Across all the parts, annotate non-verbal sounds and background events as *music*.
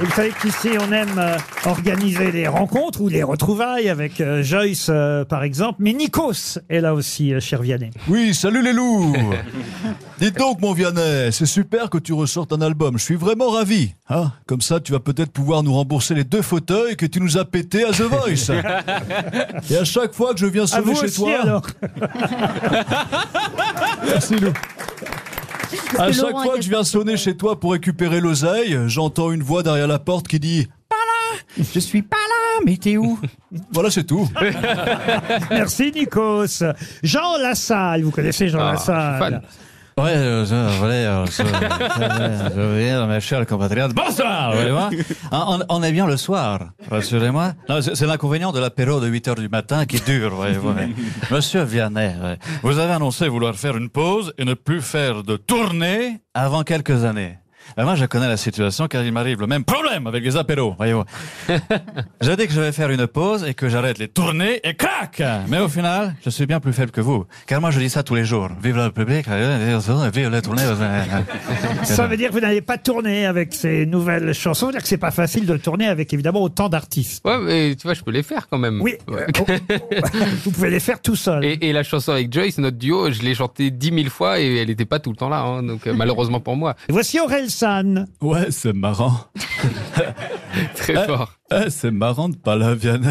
Vous savez qu'ici, on aime euh, organiser les rencontres ou les retrouvailles avec euh, Joyce, euh, par exemple. Mais Nikos est là aussi, euh, cher Vianney. Oui, salut les loups *laughs* Dites donc, mon Vianney, c'est super que tu ressortes un album. Je suis vraiment ravi. Hein Comme ça, tu vas peut-être pouvoir nous rembourser les deux fauteuils que tu nous as pétés à The Voice. *laughs* Et à chaque fois que je viens À sonner vous chez aussi, toi... alors. *laughs* Merci, Lou. À que chaque Laurent fois que je viens sonner chez toi pour récupérer l'oseille, j'entends une voix derrière la porte qui dit Pas là Je suis pas là, mais t'es où? Voilà, c'est tout. Merci, Nikos. Jean Lassalle, vous connaissez Jean Ah, je suis Lassalle fan. Ouais, euh, je voulais, euh, je, je *laughs* viens, mes chers compatriotes. Bonsoir, voyez-moi. Ah, On, on est bien le soir, rassurez-moi. Non, c'est c'est l'inconvénient de l'apéro de 8 heures du matin qui dure, voyez-vous. mais- *laughs* Monsieur Vianney, ouais, vous avez annoncé vouloir faire une pause et ne plus faire de tournée avant quelques années. Ben, moi, je connais la situation car il m'arrive le même problème avec les apéros, voyez-vous. *laughs* J'ai dit que je vais faire une pause et que j'arrête les tournées et crac Mais au final, je suis bien plus faible que vous. Car moi, je dis ça tous les jours. Vive la République, vive les tournées. Ça veut dire que vous n'allez pas tourner avec ces nouvelles chansons. Ça veut dire que c'est pas facile de tourner avec évidemment autant d'artistes. Ouais, mais tu vois, je peux les faire quand même. Oui, Ouais. euh, *laughs* oh, vous pouvez les faire tout seul. Et, et la chanson avec Joyce, notre duo, je l'ai chantée dix mille fois et elle n'était pas tout le temps là, hein, donc euh, malheureusement pour moi. Et Voici Aurel San. Ouais, c'est marrant. *laughs* Très Eh, fort. eh, c'est marrant de parler à Vianney.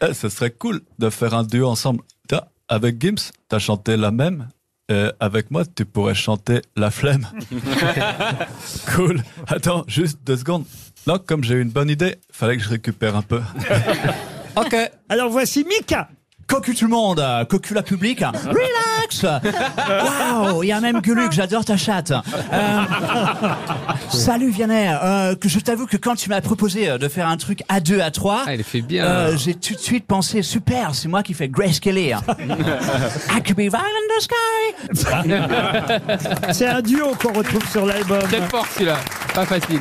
Eh, ce serait cool de faire un duo ensemble. Tiens, avec Gims, t'as chanté la même. Et avec moi, tu pourrais chanter la flemme. *laughs* cool. Attends, juste deux secondes. Non, comme j'ai eu une bonne idée, fallait que je récupère un peu. *laughs* Ok. Alors voici Mika. Cocu tout le monde, euh, cocu la public. Relax. *laughs* Waouh, il y a même Guluc, j'adore ta chatte. Euh, salut Vianney, euh, que je t'avoue que quand tu m'as proposé de faire un truc à deux, à trois, Ah, elle fait bien. euh, j'ai tout de suite pensé super, c'est moi qui fais Grace Kelly. *laughs* I could be right in the sky. C'est un duo qu'on retrouve sur l'album Très fort celui-là. Pas facile.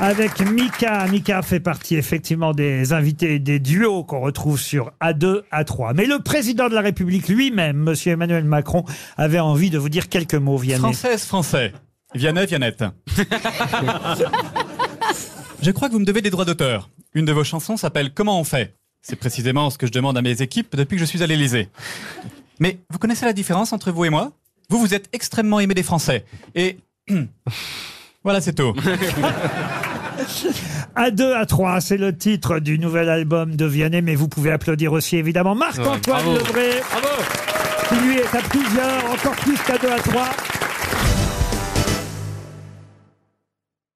avec Mika. Mika fait partie effectivement des invités des duos qu'on retrouve sur A2, A3. Mais le président de la République lui-même, Monsieur Emmanuel Macron, avait envie de vous dire quelques mots, Vianney. Française, français. Vianney, Viannette. *laughs* je crois que vous me devez des droits d'auteur. Une de vos chansons s'appelle Comment on fait? C'est précisément ce que je demande à mes équipes depuis que je suis à l'Élysée. Mais vous connaissez la différence entre vous et moi? Vous, vous êtes extrêmement aimé des Français. Et... *clears throat* voilà, c'est tout. *laughs* A2, A3, c'est le titre du nouvel album de Vianney, mais vous pouvez applaudir aussi évidemment Marc-Antoine. Lebré, Bravo qui lui est à plusieurs, encore plus qu'A2, A3.